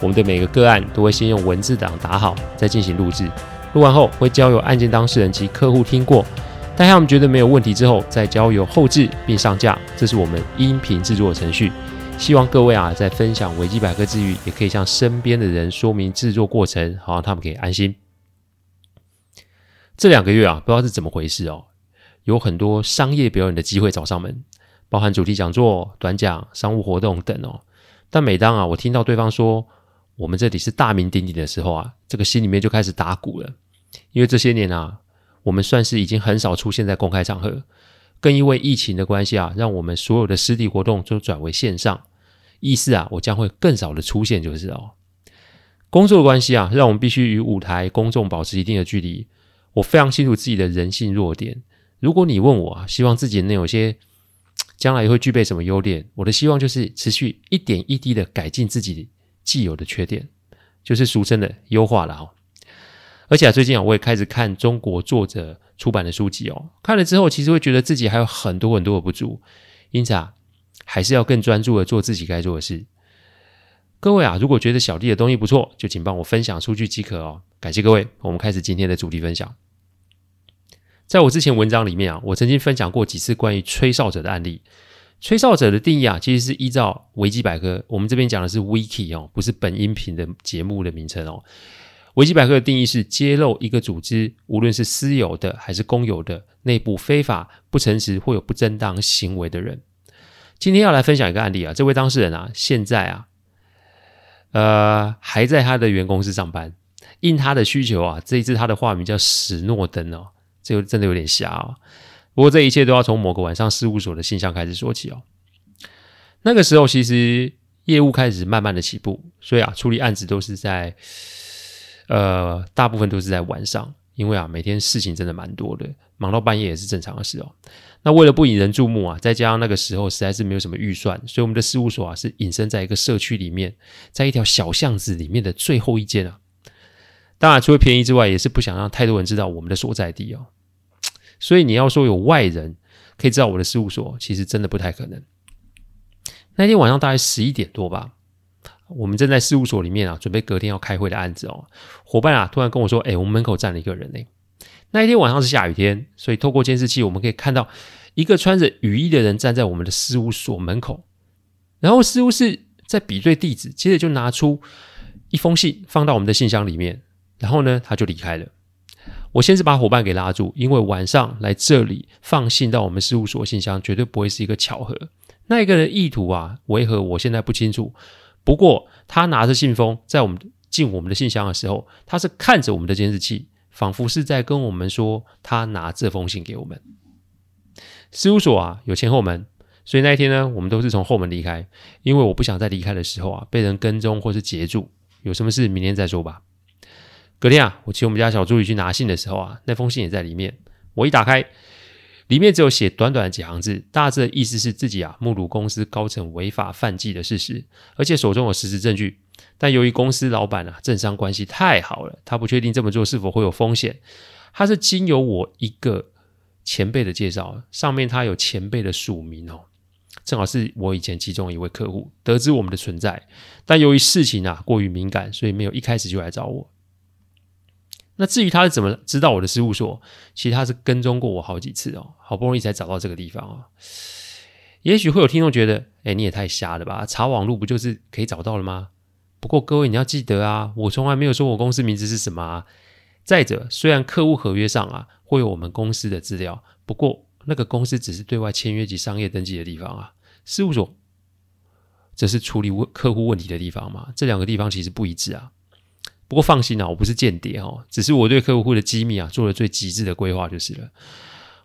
我们的每个个案都会先用文字档打好，再进行录制。录完后会交由案件当事人及客户听过，待他们觉得没有问题之后，再交由后制并上架。这是我们音频制作的程序。希望各位啊，在分享维基百科之余，也可以向身边的人说明制作过程，好让他们可以安心。这两个月啊，不知道是怎么回事哦，有很多商业表演的机会找上门，包含主题讲座、短讲、商务活动等哦。但每当啊，我听到对方说，我们这里是大名鼎鼎的时候啊，这个心里面就开始打鼓了。因为这些年啊，我们算是已经很少出现在公开场合，更因为疫情的关系啊，让我们所有的实体活动都转为线上。意思啊，我将会更少的出现，就是哦。工作的关系啊，让我们必须与舞台公众保持一定的距离。我非常清楚自己的人性弱点。如果你问我啊，希望自己能有些将来会具备什么优点，我的希望就是持续一点一滴的改进自己。既有的缺点，就是俗称的优化了哦。而且，最近啊，我也开始看中国作者出版的书籍哦。看了之后，其实会觉得自己还有很多很多的不足，因此啊，还是要更专注的做自己该做的事。各位啊，如果觉得小弟的东西不错，就请帮我分享出去即可哦。感谢各位，我们开始今天的主题分享。在我之前文章里面啊，我曾经分享过几次关于吹哨者的案例。吹哨者的定义啊，其实是依照维基百科，我们这边讲的是 Wiki 哦，不是本音频的节目的名称哦。维基百科的定义是揭露一个组织，无论是私有的还是公有的，内部非法、不诚实或有不正当行为的人。今天要来分享一个案例啊，这位当事人啊，现在啊，呃，还在他的原公司上班，应他的需求啊，这一次他的化名叫史诺登哦，这个真的有点瞎哦。不过这一切都要从某个晚上事务所的信箱开始说起哦。那个时候其实业务开始慢慢的起步，所以啊，处理案子都是在呃，大部分都是在晚上，因为啊，每天事情真的蛮多的，忙到半夜也是正常的事哦。那为了不引人注目啊，再加上那个时候实在是没有什么预算，所以我们的事务所啊是隐身在一个社区里面，在一条小巷子里面的最后一间啊。当然，除了便宜之外，也是不想让太多人知道我们的所在地哦。所以你要说有外人可以知道我的事务所，其实真的不太可能。那天晚上大概十一点多吧，我们正在事务所里面啊，准备隔天要开会的案子哦。伙伴啊，突然跟我说：“哎，我们门口站了一个人呢。”那一天晚上是下雨天，所以透过监视器，我们可以看到一个穿着雨衣的人站在我们的事务所门口。然后事务室在比对地址，接着就拿出一封信放到我们的信箱里面，然后呢，他就离开了。我先是把伙伴给拉住，因为晚上来这里放信到我们事务所信箱，绝对不会是一个巧合。那一个人意图啊，为何我现在不清楚。不过他拿着信封在我们进我们的信箱的时候，他是看着我们的监视器，仿佛是在跟我们说他拿这封信给我们。事务所啊有前后门，所以那一天呢，我们都是从后门离开，因为我不想在离开的时候啊被人跟踪或是截住。有什么事明天再说吧。隔天啊，我请我们家小助理去拿信的时候啊，那封信也在里面。我一打开，里面只有写短短的几行字，大致的意思是自己啊目睹公司高层违法犯纪的事实，而且手中有实质证据。但由于公司老板啊政商关系太好了，他不确定这么做是否会有风险。他是经由我一个前辈的介绍，上面他有前辈的署名哦，正好是我以前其中一位客户得知我们的存在，但由于事情啊过于敏感，所以没有一开始就来找我。那至于他是怎么知道我的事务所，其实他是跟踪过我好几次哦，好不容易才找到这个地方哦。也许会有听众觉得，哎，你也太瞎了吧？查网络不就是可以找到了吗？不过各位你要记得啊，我从来没有说我公司名字是什么啊。再者，虽然客户合约上啊会有我们公司的资料，不过那个公司只是对外签约及商业登记的地方啊，事务所这是处理问客户问题的地方嘛，这两个地方其实不一致啊。不过放心啊，我不是间谍哦，只是我对客户的机密啊做了最极致的规划就是了。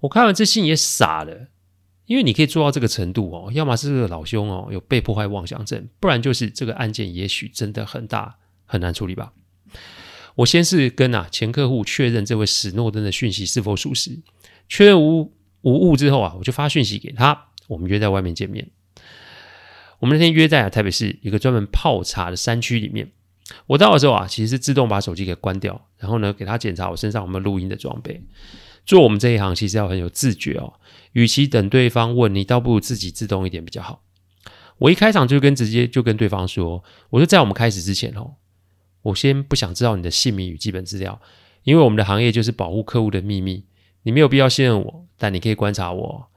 我看完这信也傻了，因为你可以做到这个程度哦，要么是这个老兄哦有被迫害妄想症，不然就是这个案件也许真的很大很难处理吧？我先是跟啊前客户确认这位史诺登的讯息是否属实，确认无无误之后啊，我就发讯息给他，我们约在外面见面。我们那天约在啊台北市一个专门泡茶的山区里面。我到的时候啊，其实是自动把手机给关掉，然后呢，给他检查我身上有没有录音的装备。做我们这一行，其实要很有自觉哦。与其等对方问你，倒不如自己自动一点比较好。我一开场就跟直接就跟对方说，我说在我们开始之前哦。我先不想知道你的姓名与基本资料，因为我们的行业就是保护客户的秘密。你没有必要信任我，但你可以观察我。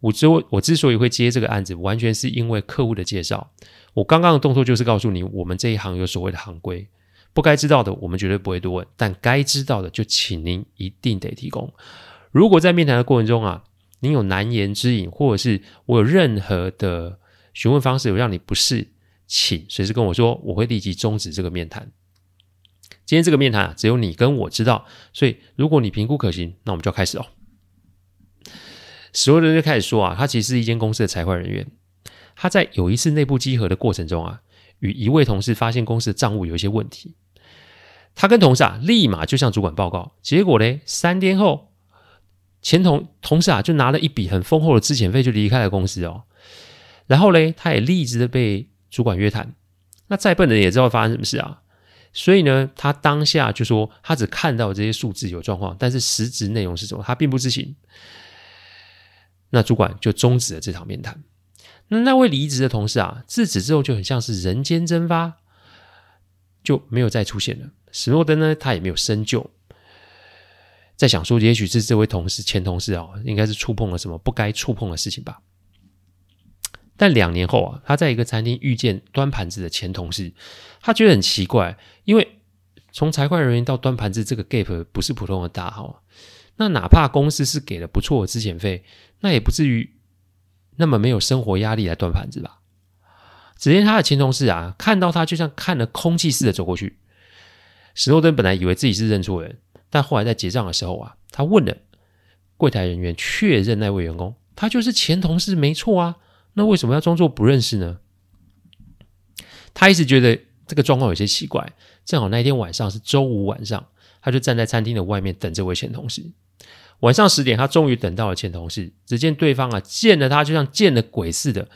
我之我之所以会接这个案子，完全是因为客户的介绍。我刚刚的动作就是告诉你，我们这一行有所谓的行规，不该知道的我们绝对不会多问，但该知道的就请您一定得提供。如果在面谈的过程中啊，您有难言之隐，或者是我有任何的询问方式有让你不适，请随时跟我说，我会立即终止这个面谈。今天这个面谈啊，只有你跟我知道，所以如果你评估可行，那我们就要开始哦。史诺登就开始说啊，他其实是一间公司的财会人员，他在有一次内部稽核的过程中啊，与一位同事发现公司的账务有一些问题，他跟同事啊立马就向主管报告，结果呢，三天后，前同同事啊就拿了一笔很丰厚的资遣费就离开了公司哦，然后呢，他也立即的被主管约谈，那再笨的人也知道发生什么事啊。所以呢，他当下就说，他只看到这些数字有状况，但是实质内容是什么，他并不知情。那主管就终止了这场面谈。那那位离职的同事啊，自此之后就很像是人间蒸发，就没有再出现了。史诺登呢，他也没有深究，在想说，也许是这位同事前同事啊，应该是触碰了什么不该触碰的事情吧。但两年后啊，他在一个餐厅遇见端盘子的前同事，他觉得很奇怪，因为从财会人员到端盘子这个 gap 不是普通的大哈，那哪怕公司是给了不错的资遣费，那也不至于那么没有生活压力来端盘子吧？只见他的前同事啊，看到他就像看了空气似的走过去。史诺登本来以为自己是认错人，但后来在结账的时候啊，他问了柜台人员确认那位员工，他就是前同事没错啊。那为什么要装作不认识呢？他一直觉得这个状况有些奇怪。正好那天晚上是周五晚上，他就站在餐厅的外面等这位前同事。晚上十点，他终于等到了前同事。只见对方啊，见了他就像见了鬼似的，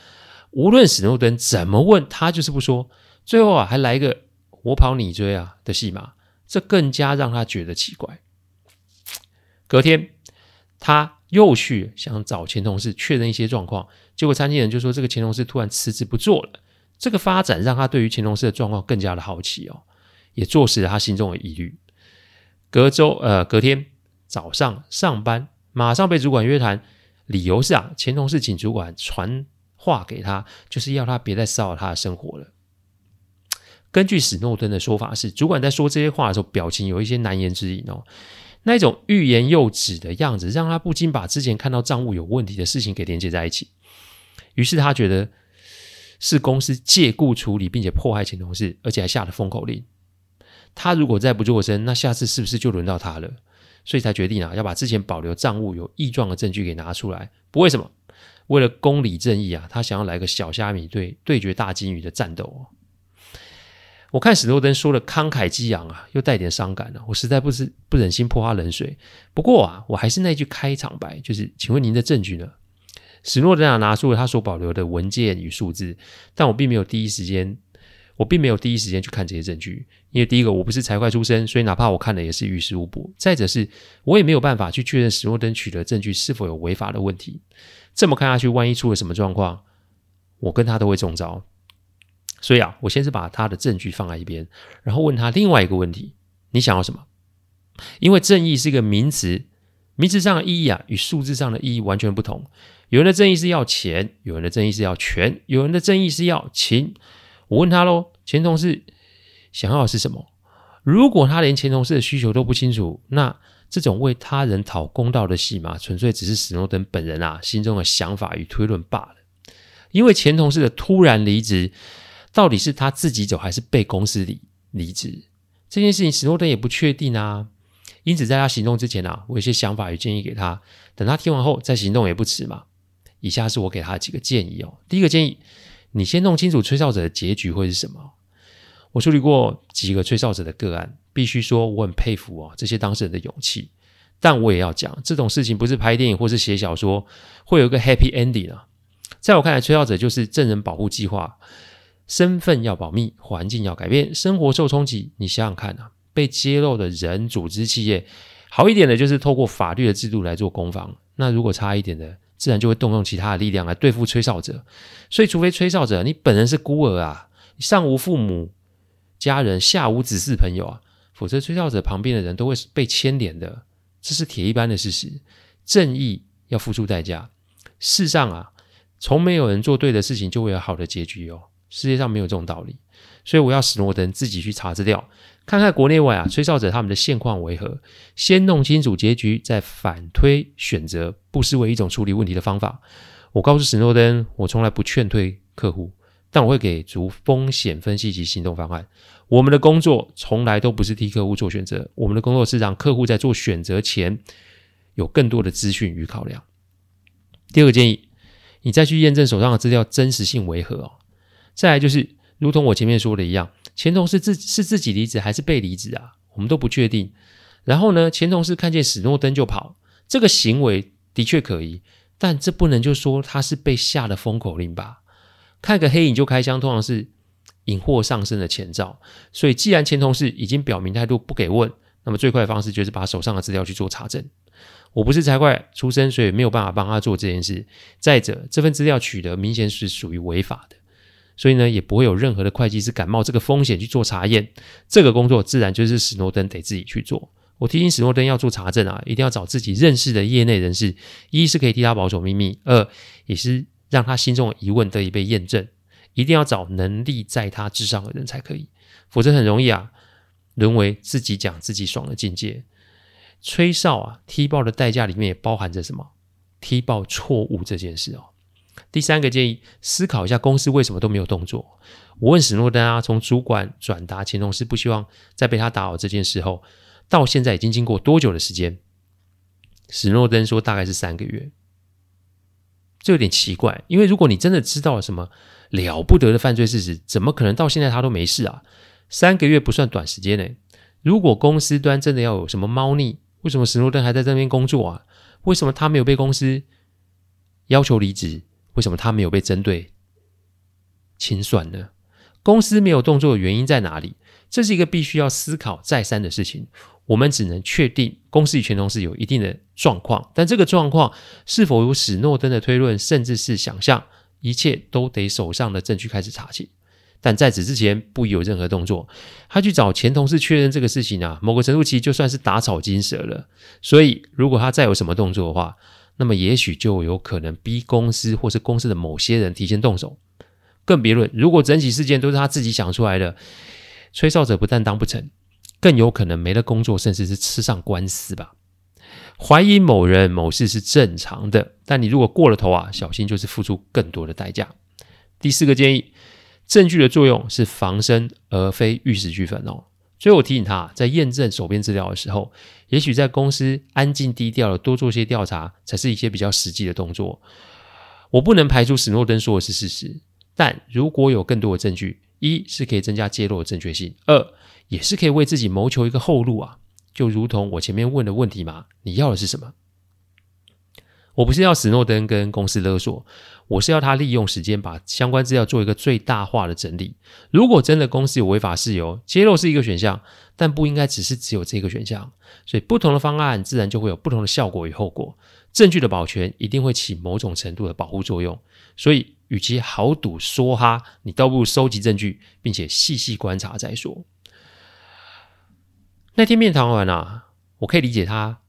无论史诺登怎么问，他就是不说。最后啊，还来一个我跑你追啊的戏码，这更加让他觉得奇怪。隔天，他又去想找前同事确认一些状况。结果，餐厅人就说这个前同事突然辞职不做了。这个发展让他对于前同事的状况更加的好奇哦，也坐实了他心中的疑虑。隔周呃，隔天早上上班，马上被主管约谈，理由是啊，前同事请主管传话给他，就是要他别再骚扰他的生活了。根据史诺登的说法是，主管在说这些话的时候，表情有一些难言之隐哦，那一种欲言又止的样子，让他不禁把之前看到账务有问题的事情给连接在一起。于是他觉得是公司借故处理，并且迫害前同事，而且还下了封口令。他如果再不做声，那下次是不是就轮到他了？所以才决定啊，要把之前保留账务有异状的证据给拿出来。不为什么？为了公理正义啊，他想要来个小虾米对对决大鲸鱼的战斗哦。我看史诺登说的慷慨激昂啊，又带点伤感啊，我实在不是不忍心泼他冷水。不过啊，我还是那句开场白，就是请问您的证据呢？史诺登啊，拿出了他所保留的文件与数字，但我并没有第一时间，我并没有第一时间去看这些证据，因为第一个我不是财会出身，所以哪怕我看了也是于事无补。再者是，我也没有办法去确认史诺登取得证据是否有违法的问题。这么看下去，万一出了什么状况，我跟他都会中招。所以啊，我先是把他的证据放在一边，然后问他另外一个问题：你想要什么？因为正义是一个名词，名词上的意义啊，与数字上的意义完全不同。有人的正义是要钱，有人的正义是要权，有人的正义是要情。我问他喽，前同事想要的是什么？如果他连前同事的需求都不清楚，那这种为他人讨公道的戏码，纯粹只是史诺登本人啊心中的想法与推论罢了。因为前同事的突然离职，到底是他自己走，还是被公司离离职？这件事情史诺登也不确定啊。因此，在他行动之前啊，我有些想法与建议给他，等他听完后再行动也不迟嘛。以下是我给他几个建议哦。第一个建议，你先弄清楚吹哨者的结局会是什么。我处理过几个吹哨者的个案，必须说我很佩服哦这些当事人的勇气。但我也要讲，这种事情不是拍电影或是写小说会有个 happy ending 啊。在我看来，吹哨者就是证人保护计划，身份要保密，环境要改变，生活受冲击。你想想看啊，被揭露的人、组织、企业，好一点的就是透过法律的制度来做攻防。那如果差一点的，自然就会动用其他的力量来对付吹哨者。所以，除非吹哨者你本人是孤儿啊，上无父母家人，下无子嗣朋友啊，否则吹哨者旁边的人都会被牵连的。这是铁一般的事实，正义要付出代价。世上啊，从没有人做对的事情就会有好的结局哦。世界上没有这种道理，所以我要史诺登自己去查资料，看看国内外啊吹哨者他们的现况为何，先弄清楚结局，再反推选择，不失为一种处理问题的方法。我告诉史诺登，我从来不劝退客户，但我会给足风险分析及行动方案。我们的工作从来都不是替客户做选择，我们的工作是让客户在做选择前有更多的资讯与考量。第二个建议，你再去验证手上的资料真实性为何哦。再来就是，如同我前面说的一样，前同事自是自己离职还是被离职啊？我们都不确定。然后呢，前同事看见史诺登就跑，这个行为的确可疑，但这不能就说他是被下了封口令吧？看个黑影就开枪，通常是。引祸上身的前兆，所以既然前同事已经表明态度不给问，那么最快的方式就是把手上的资料去做查证。我不是财会出身，所以没有办法帮他做这件事。再者，这份资料取得明显是属于违法的，所以呢，也不会有任何的会计师敢冒这个风险去做查验。这个工作自然就是史诺登得自己去做。我提醒史诺登要做查证啊，一定要找自己认识的业内人士，一是可以替他保守秘密，二也是让他心中的疑问得以被验证。一定要找能力在他之上的人才可以，否则很容易啊，沦为自己讲自己爽的境界。吹哨啊，踢爆的代价里面也包含着什么？踢爆错误这件事哦。第三个建议，思考一下公司为什么都没有动作。我问史诺登啊，从主管转达前同事不希望再被他打扰这件事后，到现在已经经过多久的时间？史诺登说大概是三个月。这有点奇怪，因为如果你真的知道了什么了不得的犯罪事实，怎么可能到现在他都没事啊？三个月不算短时间呢。如果公司端真的要有什么猫腻，为什么史诺登还在这边工作啊？为什么他没有被公司要求离职？为什么他没有被针对清算呢？公司没有动作的原因在哪里？这是一个必须要思考再三的事情。我们只能确定公司与前同事有一定的状况，但这个状况是否有史诺登的推论，甚至是想象，一切都得手上的证据开始查起。但在此之前，不宜有任何动作。他去找前同事确认这个事情啊，某个程度其实就算是打草惊蛇了。所以，如果他再有什么动作的话，那么也许就有可能逼公司或是公司的某些人提前动手。更别论，如果整起事件都是他自己想出来的，吹哨者不但当不成。更有可能没了工作，甚至是吃上官司吧。怀疑某人某事是正常的，但你如果过了头啊，小心就是付出更多的代价。第四个建议，证据的作用是防身而非玉石俱焚哦。所以我提醒他，在验证手边资料的时候，也许在公司安静低调的多做些调查，才是一些比较实际的动作。我不能排除史诺登说的是事实，但如果有更多的证据，一是可以增加揭露的正确性，二。也是可以为自己谋求一个后路啊，就如同我前面问的问题嘛，你要的是什么？我不是要史诺登跟公司勒索，我是要他利用时间把相关资料做一个最大化的整理。如果真的公司有违法事由，揭露是一个选项，但不应该只是只有这个选项。所以不同的方案自然就会有不同的效果与后果。证据的保全一定会起某种程度的保护作用。所以，与其豪赌说哈，你倒不如收集证据，并且细细观察再说。那天面谈完啊，我可以理解他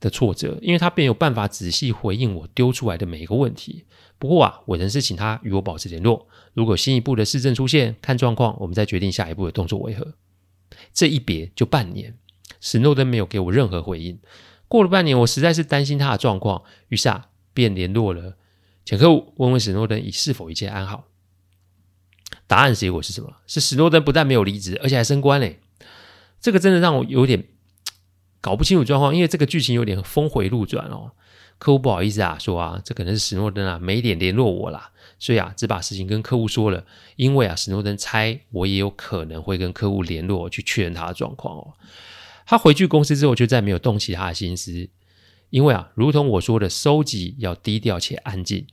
的挫折，因为他便有办法仔细回应我丢出来的每一个问题。不过啊，我仍是请他与我保持联络，如果新一步的事证出现，看状况，我们再决定下一步的动作为何。这一别就半年，史诺登没有给我任何回应。过了半年，我实在是担心他的状况，于是啊，便联络了前客户，问问史诺登是否一切安好。答案结果是什么？是史诺登不但没有离职，而且还升官嘞。这个真的让我有点搞不清楚状况，因为这个剧情有点峰回路转哦。客户不好意思啊，说啊，这可能是史诺登啊没脸联络我啦，所以啊，只把事情跟客户说了。因为啊，史诺登猜我也有可能会跟客户联络去确认他的状况哦。他回去公司之后，就再没有动其他的心思。因为啊，如同我说的，收集要低调且安静。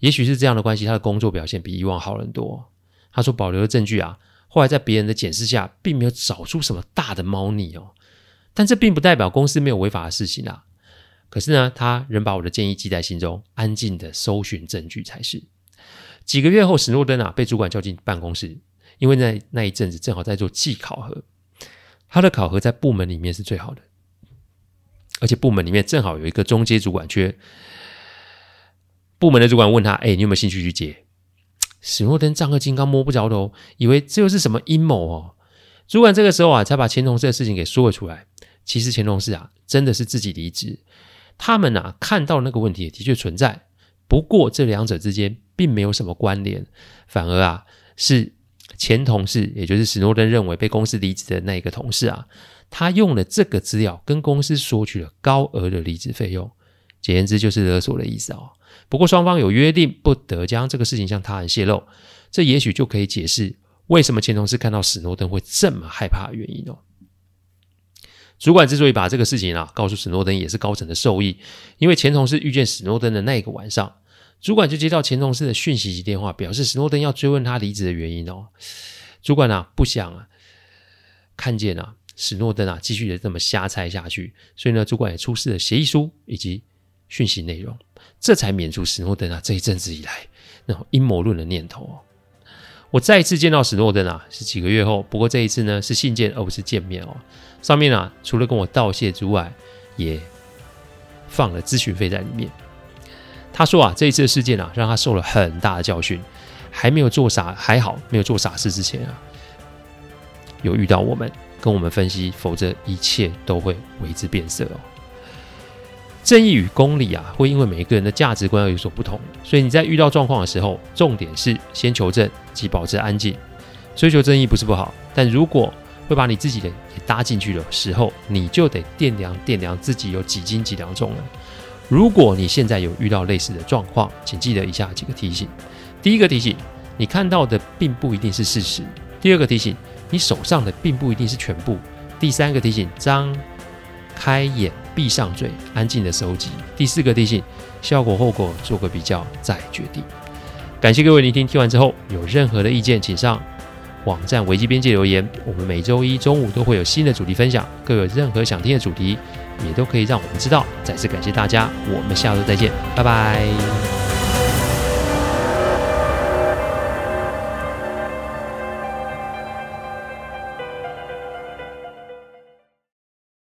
也许是这样的关系，他的工作表现比以往好很多。他说保留的证据啊，后来在别人的检视下，并没有找出什么大的猫腻哦。但这并不代表公司没有违法的事情啊。可是呢，他仍把我的建议记在心中，安静的搜寻证据才是。几个月后，史诺登啊被主管叫进办公室，因为那那一阵子正好在做季考核，他的考核在部门里面是最好的，而且部门里面正好有一个中阶主管缺。部门的主管问他：“哎，你有没有兴趣去接？”史诺登丈二金刚摸不着头，以为这又是什么阴谋哦。主管这个时候啊，才把前同事的事情给说了出来。其实前同事啊，真的是自己离职。他们啊，看到那个问题也的确存在，不过这两者之间并没有什么关联，反而啊，是前同事，也就是史诺登认为被公司离职的那一个同事啊，他用了这个资料跟公司索取了高额的离职费用，简言之就是勒索的意思哦。不过双方有约定，不得将这个事情向他人泄露，这也许就可以解释为什么前同事看到史诺登会这么害怕的原因哦。主管之所以把这个事情啊告诉史诺登，也是高层的授意。因为前同事遇见史诺登的那一个晚上，主管就接到前同事的讯息及电话，表示史诺登要追问他离职的原因哦。主管啊不想啊看见啊史诺登啊继续的这么瞎猜下去，所以呢，主管也出示了协议书以及讯息内容，这才免除史诺登啊这一阵子以来那种阴谋论的念头哦。我再一次见到史诺登啊是几个月后，不过这一次呢是信件而不是见面哦。上面啊，除了跟我道谢之外，也放了咨询费在里面。他说啊，这一次的事件啊，让他受了很大的教训。还没有做傻，还好没有做傻事之前啊，有遇到我们，跟我们分析，否则一切都会为之变色哦。正义与公理啊，会因为每一个人的价值观而有所不同，所以你在遇到状况的时候，重点是先求证及保持安静。追求正义不是不好，但如果会把你自己的也搭进去的时候，你就得掂量掂量自己有几斤几两重了。如果你现在有遇到类似的状况，请记得以下几个提醒：第一个提醒，你看到的并不一定是事实；第二个提醒，你手上的并不一定是全部；第三个提醒，张开眼，闭上嘴，安静的收集；第四个提醒，效果后果做个比较再决定。感谢各位聆听，听完之后有任何的意见，请上。网站危机边界留言，我们每周一中午都会有新的主题分享，各位有任何想听的主题，也都可以让我们知道。再次感谢大家，我们下周再见，拜拜。